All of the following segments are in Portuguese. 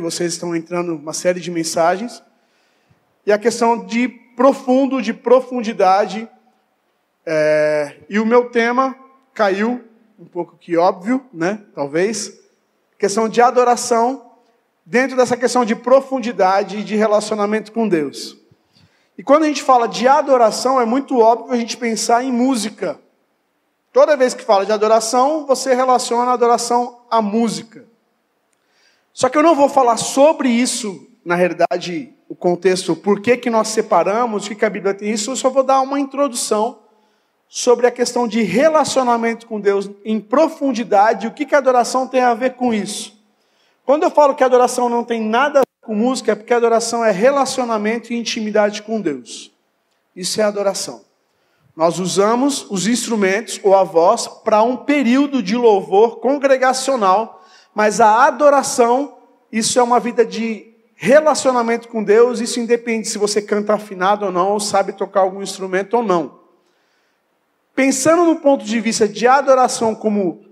que vocês estão entrando uma série de mensagens. E a questão de profundo, de profundidade. É, e o meu tema caiu, um pouco que óbvio, né? Talvez. Questão de adoração, dentro dessa questão de profundidade e de relacionamento com Deus. E quando a gente fala de adoração, é muito óbvio a gente pensar em música. Toda vez que fala de adoração, você relaciona a adoração à música. Só que eu não vou falar sobre isso, na realidade, o contexto, por que, que nós separamos, o que, que a Bíblia tem isso, eu só vou dar uma introdução sobre a questão de relacionamento com Deus em profundidade, o que, que a adoração tem a ver com isso. Quando eu falo que a adoração não tem nada a ver com música, é porque a adoração é relacionamento e intimidade com Deus. Isso é adoração. Nós usamos os instrumentos ou a voz para um período de louvor congregacional, mas a adoração, isso é uma vida de relacionamento com Deus, isso independe se você canta afinado ou não, ou sabe tocar algum instrumento ou não. Pensando no ponto de vista de adoração como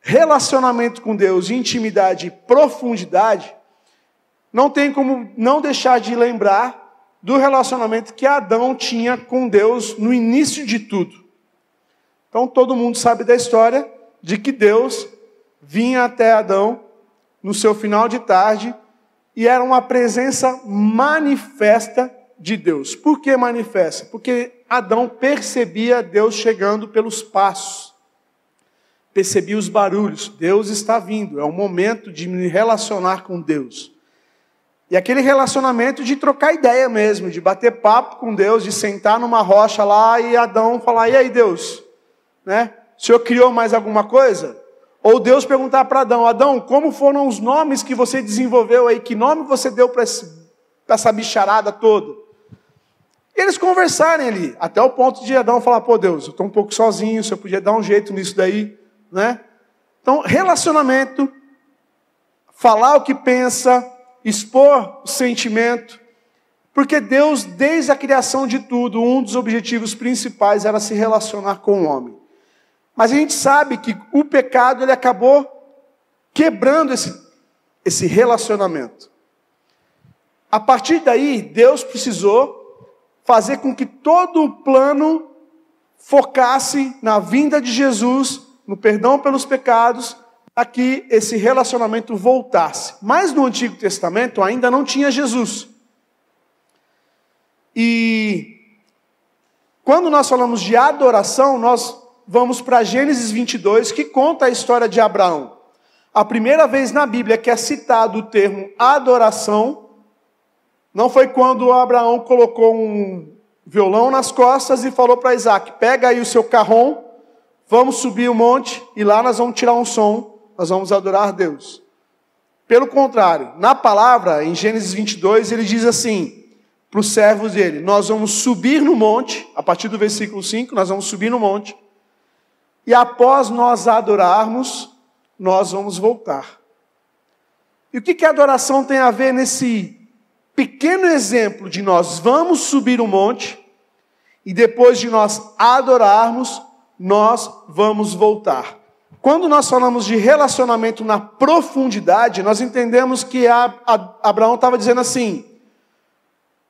relacionamento com Deus, intimidade e profundidade, não tem como não deixar de lembrar do relacionamento que Adão tinha com Deus no início de tudo. Então todo mundo sabe da história de que Deus vinha até Adão no seu final de tarde e era uma presença manifesta de Deus. Por que manifesta? Porque Adão percebia Deus chegando pelos passos. Percebia os barulhos. Deus está vindo. É o momento de me relacionar com Deus. E aquele relacionamento de trocar ideia mesmo, de bater papo com Deus, de sentar numa rocha lá e Adão falar: "E aí, Deus, né? O Senhor criou mais alguma coisa?" Ou Deus perguntar para Adão: "Adão, como foram os nomes que você desenvolveu aí? Que nome você deu para essa bicharada toda?" E eles conversarem ali, até o ponto de Adão falar: "Pô, Deus, eu estou um pouco sozinho, Senhor podia dar um jeito nisso daí", né? Então, relacionamento, falar o que pensa, expor o sentimento, porque Deus, desde a criação de tudo, um dos objetivos principais era se relacionar com o homem. Mas a gente sabe que o pecado ele acabou quebrando esse, esse relacionamento. A partir daí, Deus precisou fazer com que todo o plano focasse na vinda de Jesus, no perdão pelos pecados a que esse relacionamento voltasse. Mas no Antigo Testamento ainda não tinha Jesus. E quando nós falamos de adoração, nós vamos para Gênesis 22, que conta a história de Abraão. A primeira vez na Bíblia que é citado o termo adoração, não foi quando Abraão colocou um violão nas costas e falou para Isaac: pega aí o seu carrom, vamos subir o monte e lá nós vamos tirar um som nós vamos adorar Deus. Pelo contrário, na palavra, em Gênesis 22, ele diz assim para os servos dele: Nós vamos subir no monte, a partir do versículo 5, nós vamos subir no monte, e após nós adorarmos, nós vamos voltar. E o que, que a adoração tem a ver nesse pequeno exemplo de nós vamos subir o monte, e depois de nós adorarmos, nós vamos voltar? Quando nós falamos de relacionamento na profundidade, nós entendemos que a, a, Abraão estava dizendo assim: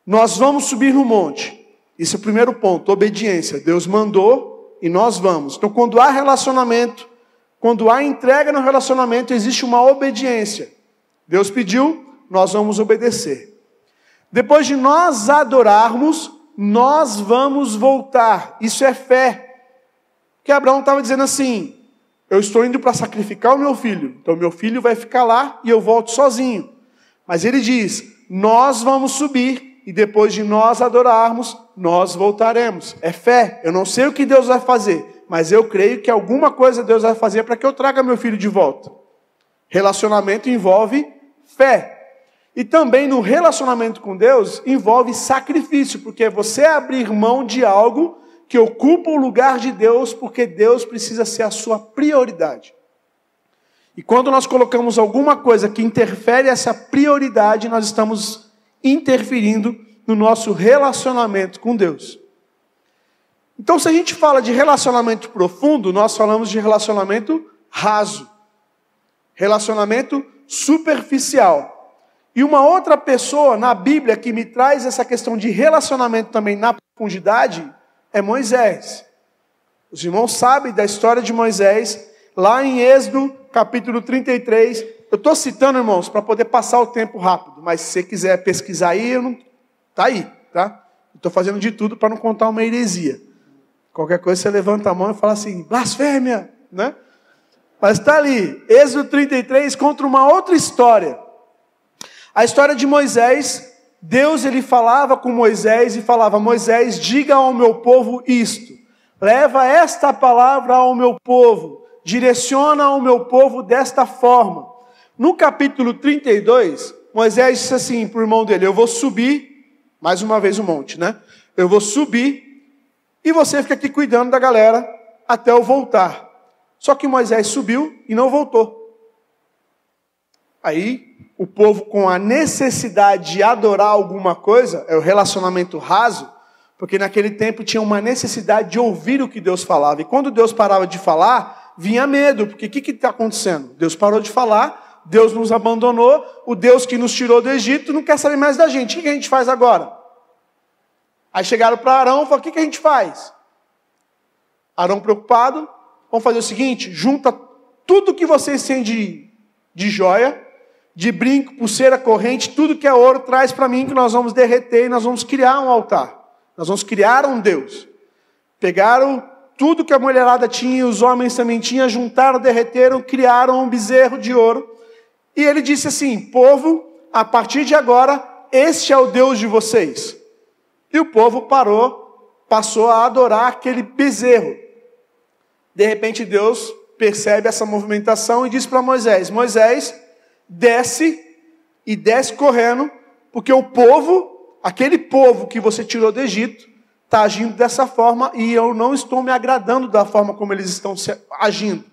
nós vamos subir no monte. Esse é o primeiro ponto, obediência. Deus mandou e nós vamos. Então, quando há relacionamento, quando há entrega no relacionamento, existe uma obediência. Deus pediu, nós vamos obedecer. Depois de nós adorarmos, nós vamos voltar. Isso é fé. Que Abraão estava dizendo assim: eu estou indo para sacrificar o meu filho, então meu filho vai ficar lá e eu volto sozinho. Mas ele diz: Nós vamos subir e depois de nós adorarmos, nós voltaremos. É fé. Eu não sei o que Deus vai fazer, mas eu creio que alguma coisa Deus vai fazer para que eu traga meu filho de volta. Relacionamento envolve fé. E também no relacionamento com Deus envolve sacrifício, porque é você abrir mão de algo que ocupa o lugar de Deus, porque Deus precisa ser a sua prioridade. E quando nós colocamos alguma coisa que interfere essa prioridade, nós estamos interferindo no nosso relacionamento com Deus. Então, se a gente fala de relacionamento profundo, nós falamos de relacionamento raso, relacionamento superficial. E uma outra pessoa na Bíblia que me traz essa questão de relacionamento também na profundidade é Moisés. Os irmãos sabem da história de Moisés, lá em Êxodo, capítulo 33. Eu estou citando, irmãos, para poder passar o tempo rápido, mas se você quiser pesquisar aí, eu não... tá aí, tá? Estou fazendo de tudo para não contar uma heresia. Qualquer coisa você levanta a mão e fala assim, blasfêmia, né? Mas está ali, Êxodo 33 contra uma outra história. A história de Moisés, Deus ele falava com Moisés e falava: Moisés, diga ao meu povo isto. Leva esta palavra ao meu povo. Direciona ao meu povo desta forma. No capítulo 32, Moisés disse assim para o irmão dele: Eu vou subir, mais uma vez o monte, né? Eu vou subir e você fica aqui cuidando da galera até eu voltar. Só que Moisés subiu e não voltou. Aí o povo com a necessidade de adorar alguma coisa, é o relacionamento raso, porque naquele tempo tinha uma necessidade de ouvir o que Deus falava. E quando Deus parava de falar, vinha medo, porque o que está acontecendo? Deus parou de falar, Deus nos abandonou, o Deus que nos tirou do Egito não quer saber mais da gente. O que a gente faz agora? Aí chegaram para Arão e falaram: o que a gente faz? Arão preocupado, vamos fazer o seguinte: junta tudo que vocês têm de, de joia, de brinco, pulseira, corrente, tudo que é ouro, traz para mim que nós vamos derreter e nós vamos criar um altar. Nós vamos criar um Deus. Pegaram tudo que a mulherada tinha os homens também tinham, juntaram, derreteram, criaram um bezerro de ouro. E ele disse assim: Povo, a partir de agora, este é o Deus de vocês. E o povo parou, passou a adorar aquele bezerro. De repente, Deus percebe essa movimentação e diz para Moisés: Moisés, desce e desce correndo, porque o povo, aquele povo que você tirou do Egito, está agindo dessa forma e eu não estou me agradando da forma como eles estão agindo.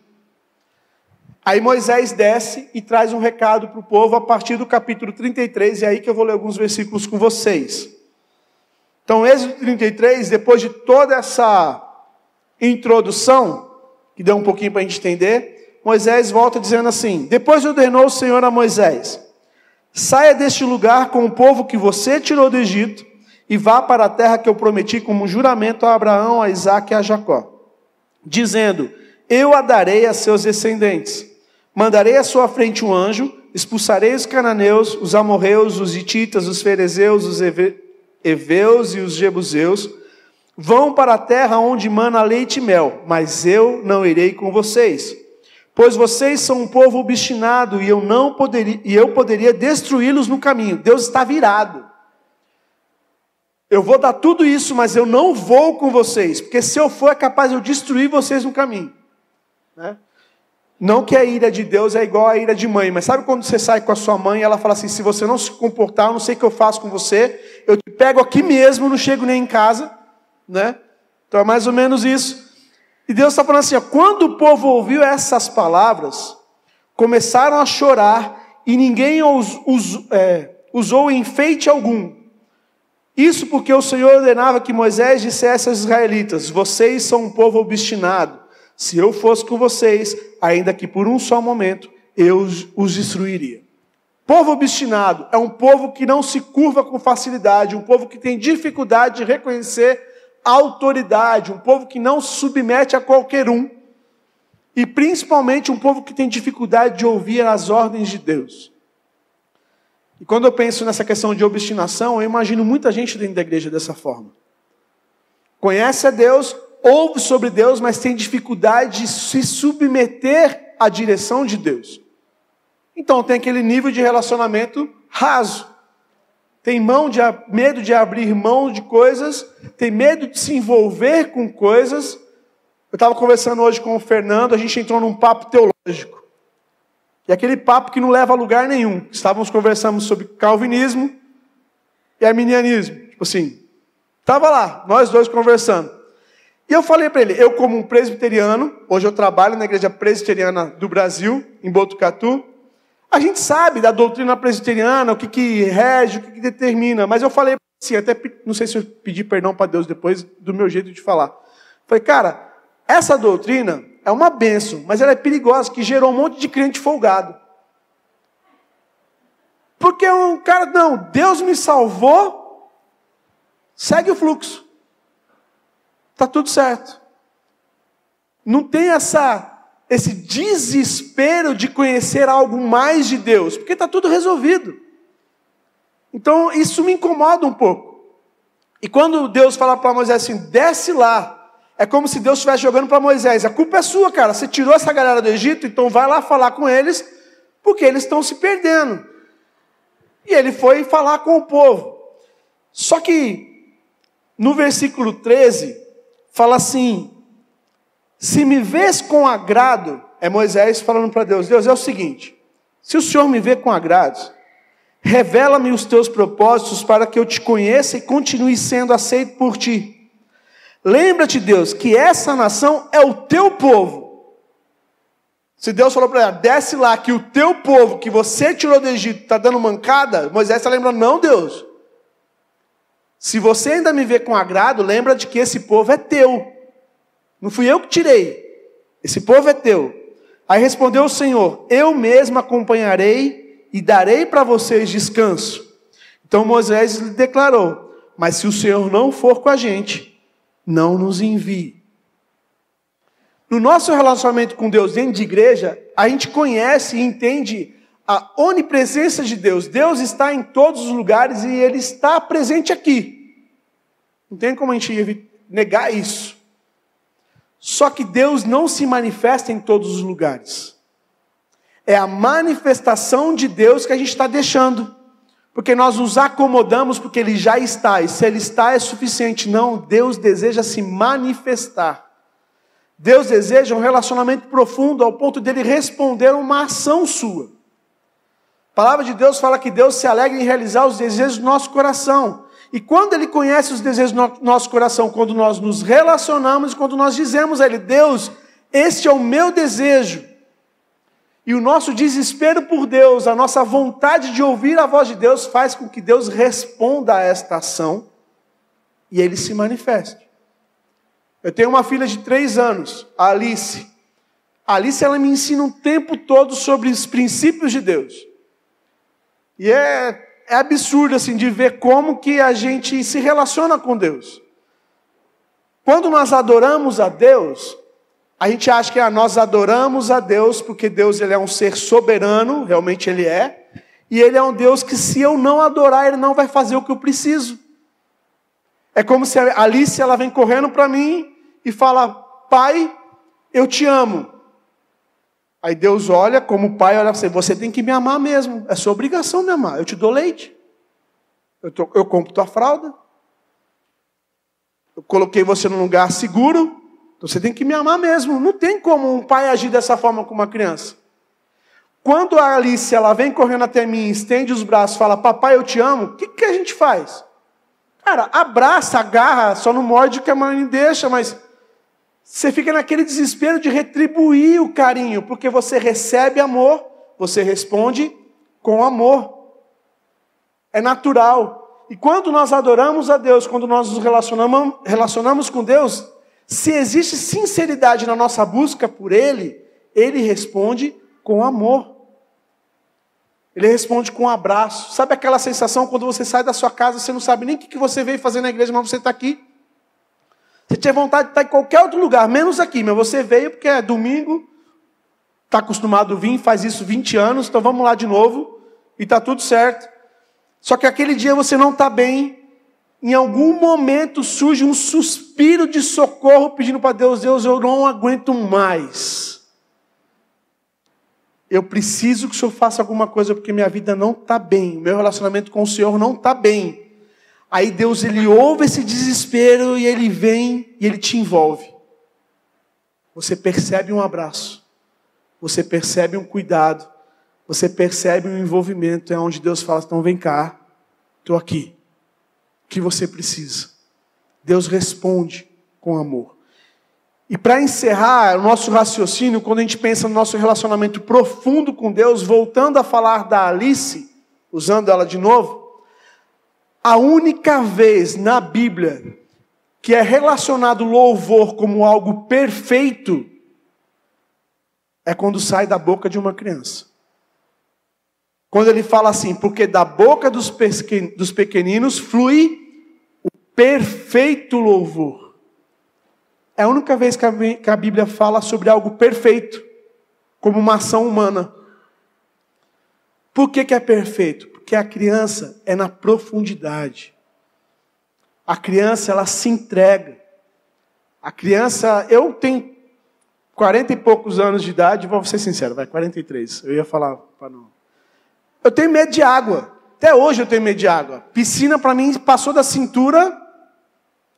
Aí Moisés desce e traz um recado para o povo a partir do capítulo 33, e é aí que eu vou ler alguns versículos com vocês. Então, Êxodo 33, depois de toda essa introdução, que deu um pouquinho para a gente entender, Moisés volta dizendo assim: Depois ordenou o Senhor a Moisés: Saia deste lugar com o povo que você tirou do Egito e vá para a terra que eu prometi como juramento a Abraão, a Isaac e a Jacó, dizendo: Eu a darei a seus descendentes. Mandarei à sua frente um anjo, expulsarei os cananeus, os amorreus, os hititas, os ferezeus, os heveus e os jebuseus. Vão para a terra onde mana leite e mel, mas eu não irei com vocês Pois vocês são um povo obstinado e eu não poderia, e eu poderia destruí-los no caminho. Deus está virado. Eu vou dar tudo isso, mas eu não vou com vocês, porque se eu for é capaz de eu destruir vocês no caminho. Né? Não que a ira de Deus é igual à ira de mãe, mas sabe quando você sai com a sua mãe e ela fala assim: se você não se comportar, eu não sei o que eu faço com você, eu te pego aqui mesmo, não chego nem em casa, né? Então é mais ou menos isso. E Deus está falando assim: ó, quando o povo ouviu essas palavras, começaram a chorar e ninguém é, usou enfeite algum. Isso porque o Senhor ordenava que Moisés dissesse aos israelitas: Vocês são um povo obstinado. Se eu fosse com vocês, ainda que por um só momento, eu os destruiria. Povo obstinado é um povo que não se curva com facilidade, um povo que tem dificuldade de reconhecer autoridade, um povo que não se submete a qualquer um, e principalmente um povo que tem dificuldade de ouvir as ordens de Deus. E quando eu penso nessa questão de obstinação, eu imagino muita gente dentro da igreja dessa forma. Conhece a Deus, ouve sobre Deus, mas tem dificuldade de se submeter à direção de Deus. Então tem aquele nível de relacionamento raso tem mão de, medo de abrir mão de coisas, tem medo de se envolver com coisas. Eu estava conversando hoje com o Fernando, a gente entrou num papo teológico. E aquele papo que não leva a lugar nenhum. Estávamos conversando sobre calvinismo e arminianismo. Tipo assim, estava lá, nós dois conversando. E eu falei para ele, eu como um presbiteriano, hoje eu trabalho na igreja presbiteriana do Brasil, em Botucatu, a gente sabe da doutrina presbiteriana, o que, que rege, o que, que determina, mas eu falei assim, até não sei se eu pedi perdão para Deus depois do meu jeito de falar. Falei, cara, essa doutrina é uma benção, mas ela é perigosa, que gerou um monte de crente folgado. Porque um cara, não, Deus me salvou, segue o fluxo. Está tudo certo. Não tem essa esse desespero de conhecer algo mais de Deus, porque está tudo resolvido. Então isso me incomoda um pouco. E quando Deus fala para Moisés assim, desce lá, é como se Deus estivesse jogando para Moisés: a culpa é sua, cara. Você tirou essa galera do Egito, então vai lá falar com eles, porque eles estão se perdendo. E ele foi falar com o povo. Só que no versículo 13, fala assim: Se me vês com agrado, é Moisés falando para Deus: Deus, é o seguinte, se o Senhor me vê com agrado, Revela-me os teus propósitos para que eu te conheça e continue sendo aceito por ti. Lembra-te, Deus, que essa nação é o teu povo. Se Deus falou para ela, desce lá, que o teu povo que você tirou do Egito está dando mancada, Moisés está lembrando, não, Deus. Se você ainda me vê com agrado, lembra de que esse povo é teu. Não fui eu que tirei. Esse povo é teu. Aí respondeu o Senhor: Eu mesmo acompanharei e darei para vocês descanso. Então Moisés lhe declarou: Mas se o Senhor não for com a gente, não nos envie. No nosso relacionamento com Deus dentro de igreja, a gente conhece e entende a onipresença de Deus. Deus está em todos os lugares e Ele está presente aqui. Não tem como a gente negar isso. Só que Deus não se manifesta em todos os lugares. É a manifestação de Deus que a gente está deixando. Porque nós nos acomodamos porque Ele já está, e se Ele está é suficiente. Não, Deus deseja se manifestar. Deus deseja um relacionamento profundo ao ponto dele responder a uma ação sua. A palavra de Deus fala que Deus se alegra em realizar os desejos do nosso coração. E quando Ele conhece os desejos do nosso coração, quando nós nos relacionamos, quando nós dizemos a Ele, Deus, este é o meu desejo, e o nosso desespero por Deus, a nossa vontade de ouvir a voz de Deus, faz com que Deus responda a esta ação e ele se manifeste. Eu tenho uma filha de três anos, a Alice. A Alice ela me ensina o tempo todo sobre os princípios de Deus. E é, é absurdo assim de ver como que a gente se relaciona com Deus. Quando nós adoramos a Deus, a gente acha que ah, nós adoramos a Deus porque Deus ele é um ser soberano, realmente ele é, e ele é um Deus que se eu não adorar, ele não vai fazer o que eu preciso. É como se a Alice ela vem correndo para mim e fala: "Pai, eu te amo". Aí Deus olha como pai olha para você, você tem que me amar mesmo, é sua obrigação me amar. Eu te dou leite. Eu, tô, eu compro tua fralda. Eu coloquei você num lugar seguro. Então você tem que me amar mesmo. Não tem como um pai agir dessa forma com uma criança. Quando a Alice ela vem correndo até mim, estende os braços, fala: "Papai, eu te amo". O que, que a gente faz? Cara, abraça, agarra, só não morde que a mãe deixa, mas você fica naquele desespero de retribuir o carinho, porque você recebe amor, você responde com amor. É natural. E quando nós adoramos a Deus, quando nós nos relacionamos, relacionamos com Deus, se existe sinceridade na nossa busca por Ele, Ele responde com amor. Ele responde com um abraço. Sabe aquela sensação quando você sai da sua casa, você não sabe nem o que você veio fazer na igreja, mas você está aqui? Você tinha vontade de estar em qualquer outro lugar, menos aqui, mas você veio porque é domingo, está acostumado a vir, faz isso 20 anos, então vamos lá de novo, e está tudo certo. Só que aquele dia você não está bem, em algum momento surge um suspiro de socorro pedindo para Deus: Deus, eu não aguento mais. Eu preciso que o Senhor faça alguma coisa porque minha vida não está bem, meu relacionamento com o Senhor não está bem. Aí Deus ele ouve esse desespero e ele vem e ele te envolve. Você percebe um abraço, você percebe um cuidado, você percebe um envolvimento, é onde Deus fala: então vem cá, estou aqui que você precisa. Deus responde com amor. E para encerrar o nosso raciocínio, quando a gente pensa no nosso relacionamento profundo com Deus, voltando a falar da Alice, usando ela de novo, a única vez na Bíblia que é relacionado louvor como algo perfeito é quando sai da boca de uma criança. Quando ele fala assim, porque da boca dos pequeninos flui o perfeito louvor. É a única vez que a Bíblia fala sobre algo perfeito, como uma ação humana. Por que, que é perfeito? Porque a criança é na profundidade. A criança, ela se entrega. A criança, eu tenho 40 e poucos anos de idade, vou ser sincero, vai, 43. Eu ia falar para não. Eu tenho medo de água. Até hoje eu tenho medo de água. Piscina para mim passou da cintura,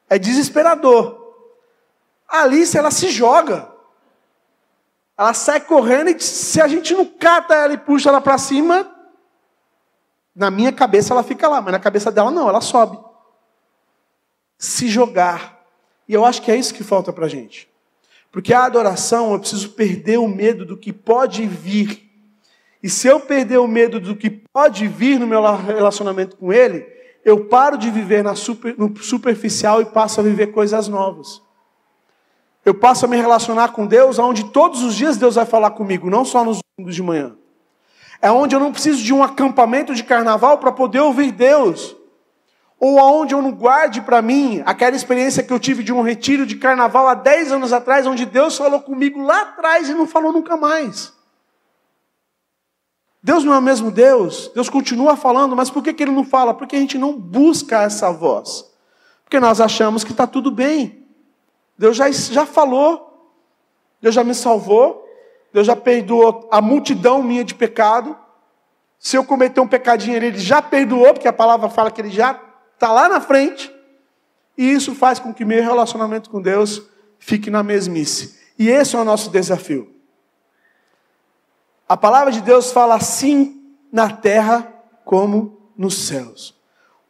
é desesperador. A Alice, ela se joga. Ela sai correndo e se a gente não cata ela e puxa ela para cima, na minha cabeça ela fica lá, mas na cabeça dela não, ela sobe. Se jogar. E eu acho que é isso que falta para gente. Porque a adoração, eu preciso perder o medo do que pode vir. E se eu perder o medo do que pode vir no meu relacionamento com Ele, eu paro de viver super, no superficial e passo a viver coisas novas. Eu passo a me relacionar com Deus, onde todos os dias Deus vai falar comigo, não só nos domingos de manhã. É onde eu não preciso de um acampamento de carnaval para poder ouvir Deus ou aonde eu não guarde para mim aquela experiência que eu tive de um retiro de carnaval há 10 anos atrás, onde Deus falou comigo lá atrás e não falou nunca mais. Deus não é o mesmo Deus, Deus continua falando, mas por que, que Ele não fala? Porque a gente não busca essa voz. Porque nós achamos que está tudo bem. Deus já, já falou, Deus já me salvou, Deus já perdoou a multidão minha de pecado. Se eu cometer um pecadinho, Ele já perdoou, porque a palavra fala que Ele já está lá na frente, e isso faz com que meu relacionamento com Deus fique na mesmice. E esse é o nosso desafio. A palavra de Deus fala assim na terra como nos céus.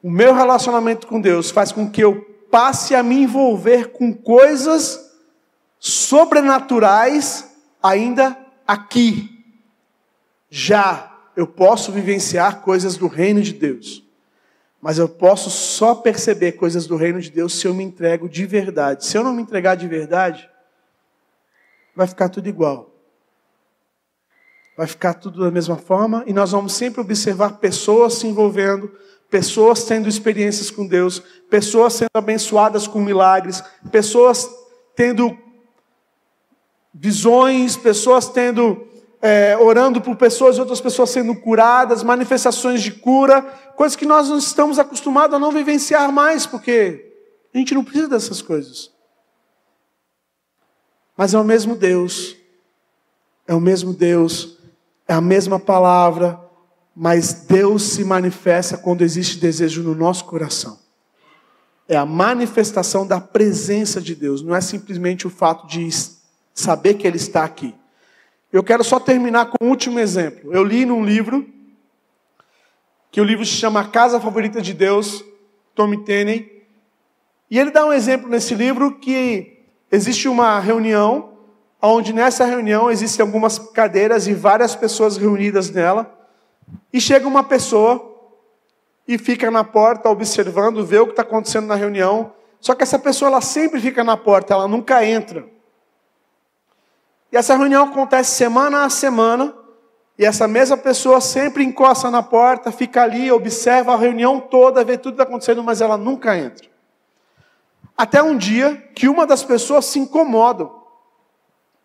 O meu relacionamento com Deus faz com que eu passe a me envolver com coisas sobrenaturais ainda aqui. Já eu posso vivenciar coisas do reino de Deus. Mas eu posso só perceber coisas do reino de Deus se eu me entrego de verdade. Se eu não me entregar de verdade, vai ficar tudo igual. Vai ficar tudo da mesma forma e nós vamos sempre observar pessoas se envolvendo, pessoas tendo experiências com Deus, pessoas sendo abençoadas com milagres, pessoas tendo visões, pessoas tendo é, orando por pessoas, outras pessoas sendo curadas, manifestações de cura, coisas que nós não estamos acostumados a não vivenciar mais, porque a gente não precisa dessas coisas. Mas é o mesmo Deus, é o mesmo Deus, é a mesma palavra, mas Deus se manifesta quando existe desejo no nosso coração. É a manifestação da presença de Deus, não é simplesmente o fato de saber que Ele está aqui. Eu quero só terminar com um último exemplo. Eu li num livro, que o livro se chama A Casa Favorita de Deus, Tommy Tenney, e ele dá um exemplo nesse livro que existe uma reunião, onde nessa reunião existem algumas cadeiras e várias pessoas reunidas nela, e chega uma pessoa e fica na porta observando, vê o que está acontecendo na reunião, só que essa pessoa ela sempre fica na porta, ela nunca entra. E essa reunião acontece semana a semana, e essa mesma pessoa sempre encosta na porta, fica ali, observa a reunião toda, vê tudo que está acontecendo, mas ela nunca entra. Até um dia que uma das pessoas se incomoda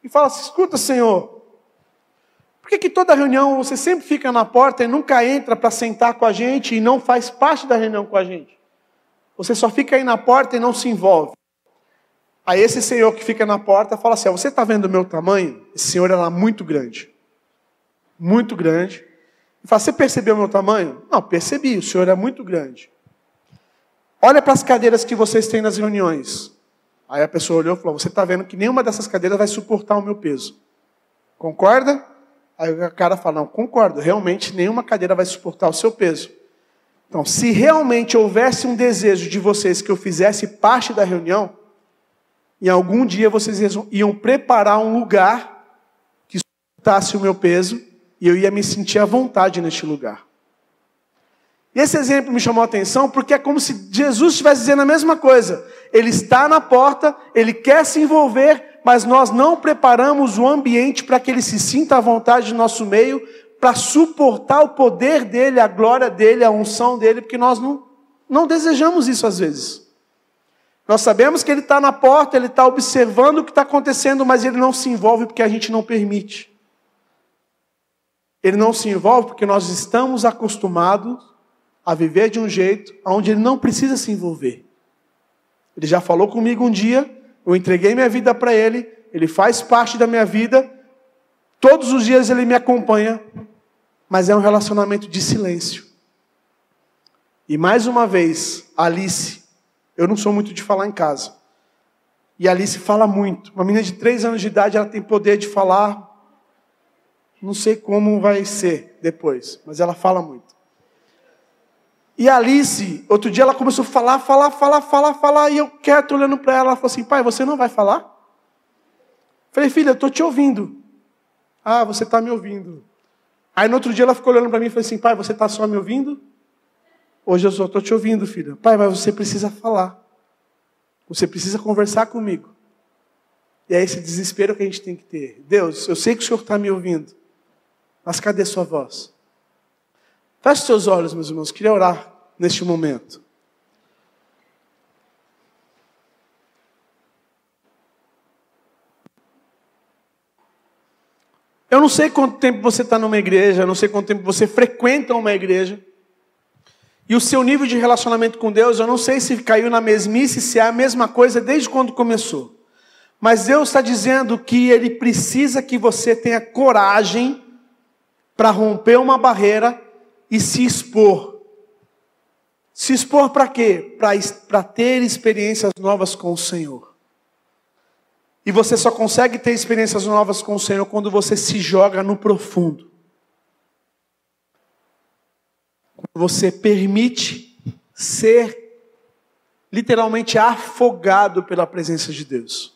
e fala assim: escuta, Senhor, por que, que toda reunião você sempre fica na porta e nunca entra para sentar com a gente e não faz parte da reunião com a gente? Você só fica aí na porta e não se envolve. Aí esse senhor que fica na porta fala assim: Você está vendo o meu tamanho? Esse senhor era muito grande. Muito grande. E fala: Você percebeu o meu tamanho? Não, percebi, o senhor é muito grande. Olha para as cadeiras que vocês têm nas reuniões. Aí a pessoa olhou e falou: Você está vendo que nenhuma dessas cadeiras vai suportar o meu peso. Concorda? Aí o cara fala: Não, concordo, realmente nenhuma cadeira vai suportar o seu peso. Então, se realmente houvesse um desejo de vocês que eu fizesse parte da reunião, em algum dia vocês iam preparar um lugar que suportasse o meu peso e eu ia me sentir à vontade neste lugar. E esse exemplo me chamou a atenção porque é como se Jesus estivesse dizendo a mesma coisa. Ele está na porta, ele quer se envolver, mas nós não preparamos o ambiente para que ele se sinta à vontade no nosso meio, para suportar o poder dele, a glória dele, a unção dele, porque nós não, não desejamos isso às vezes. Nós sabemos que ele está na porta, ele está observando o que está acontecendo, mas ele não se envolve porque a gente não permite. Ele não se envolve porque nós estamos acostumados a viver de um jeito onde ele não precisa se envolver. Ele já falou comigo um dia, eu entreguei minha vida para ele, ele faz parte da minha vida, todos os dias ele me acompanha, mas é um relacionamento de silêncio. E mais uma vez, Alice, eu não sou muito de falar em casa. E Alice fala muito. Uma menina de três anos de idade, ela tem poder de falar não sei como vai ser depois, mas ela fala muito. E a Alice, outro dia ela começou a falar, falar, falar, falar, falar, e eu quieto olhando para ela, ela falou assim: pai, você não vai falar? Falei, filha, eu estou te ouvindo. Ah, você está me ouvindo. Aí no outro dia ela ficou olhando para mim e falou assim: pai, você está só me ouvindo? Hoje eu só estou te ouvindo, filha. Pai, mas você precisa falar. Você precisa conversar comigo. E é esse desespero que a gente tem que ter. Deus, eu sei que o Senhor está me ouvindo. Mas cadê sua voz? Feche seus olhos, meus irmãos. Queria orar neste momento. Eu não sei quanto tempo você está numa igreja, eu não sei quanto tempo você frequenta uma igreja. E o seu nível de relacionamento com Deus, eu não sei se caiu na mesmice, se é a mesma coisa desde quando começou. Mas Deus está dizendo que Ele precisa que você tenha coragem para romper uma barreira e se expor. Se expor para quê? Para ter experiências novas com o Senhor. E você só consegue ter experiências novas com o Senhor quando você se joga no profundo. Quando você permite ser literalmente afogado pela presença de Deus.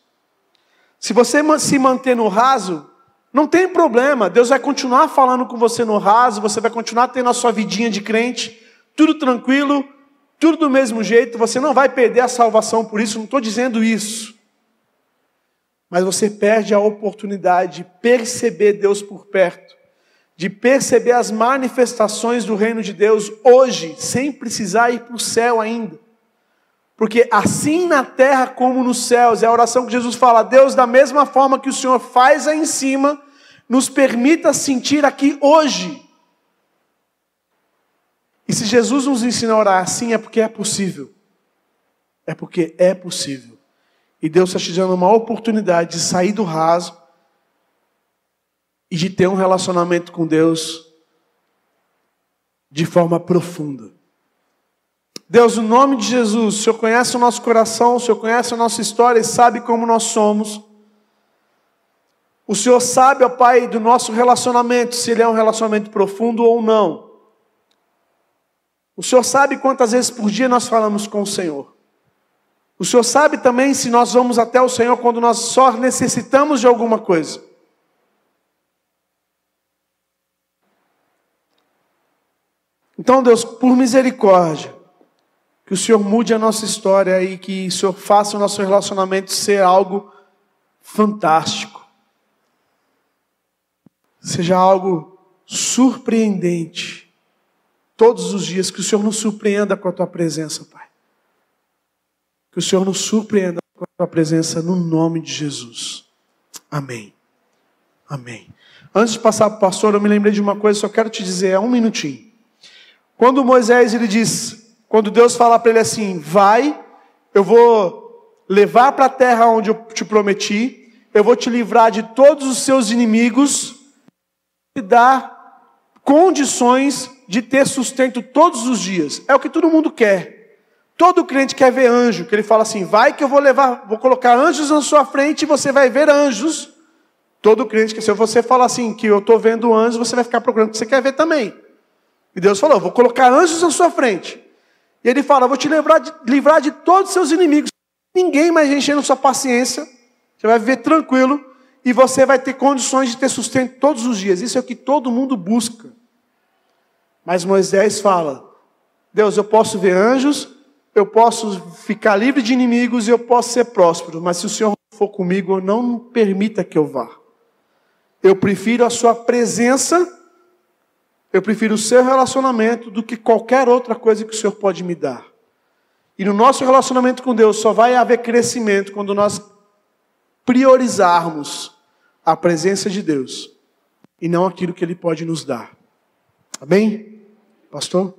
Se você se manter no raso, não tem problema, Deus vai continuar falando com você no raso, você vai continuar tendo a sua vidinha de crente, tudo tranquilo, tudo do mesmo jeito, você não vai perder a salvação por isso, não estou dizendo isso. Mas você perde a oportunidade de perceber Deus por perto, de perceber as manifestações do reino de Deus hoje, sem precisar ir para o céu ainda. Porque assim na terra como nos céus, é a oração que Jesus fala, Deus, da mesma forma que o Senhor faz aí em cima, nos permita sentir aqui hoje. E se Jesus nos ensina a orar assim, é porque é possível. É porque é possível. E Deus está te dando uma oportunidade de sair do raso e de ter um relacionamento com Deus de forma profunda. Deus, no nome de Jesus, o Senhor conhece o nosso coração, o Senhor conhece a nossa história e sabe como nós somos. O Senhor sabe, ó Pai, do nosso relacionamento, se ele é um relacionamento profundo ou não. O Senhor sabe quantas vezes por dia nós falamos com o Senhor. O Senhor sabe também se nós vamos até o Senhor quando nós só necessitamos de alguma coisa. Então, Deus, por misericórdia, que o Senhor mude a nossa história e que o Senhor faça o nosso relacionamento ser algo fantástico. Seja algo surpreendente. Todos os dias, que o Senhor nos surpreenda com a tua presença, Pai. Que o Senhor nos surpreenda com a tua presença no nome de Jesus. Amém. Amém. Antes de passar para o pastor, eu me lembrei de uma coisa, só quero te dizer, é um minutinho. Quando Moisés ele diz: quando Deus fala para ele assim: vai, eu vou levar para a terra onde eu te prometi, eu vou te livrar de todos os seus inimigos e dar condições de ter sustento todos os dias. É o que todo mundo quer. Todo crente quer ver anjo, que ele fala assim: vai que eu vou levar, vou colocar anjos na sua frente e você vai ver anjos. Todo crente que se você falar assim que eu estou vendo anjos, você vai ficar procurando o que você quer ver também. E Deus falou: vou colocar anjos na sua frente. E ele fala: Vou te livrar de, livrar de todos os seus inimigos. Ninguém mais enchendo sua paciência. Você vai viver tranquilo e você vai ter condições de ter sustento todos os dias. Isso é o que todo mundo busca. Mas Moisés fala: Deus, eu posso ver anjos, eu posso ficar livre de inimigos e eu posso ser próspero, mas se o Senhor for comigo, não permita que eu vá. Eu prefiro a sua presença Eu prefiro o seu relacionamento do que qualquer outra coisa que o Senhor pode me dar. E no nosso relacionamento com Deus só vai haver crescimento quando nós priorizarmos a presença de Deus e não aquilo que Ele pode nos dar. Amém? Pastor?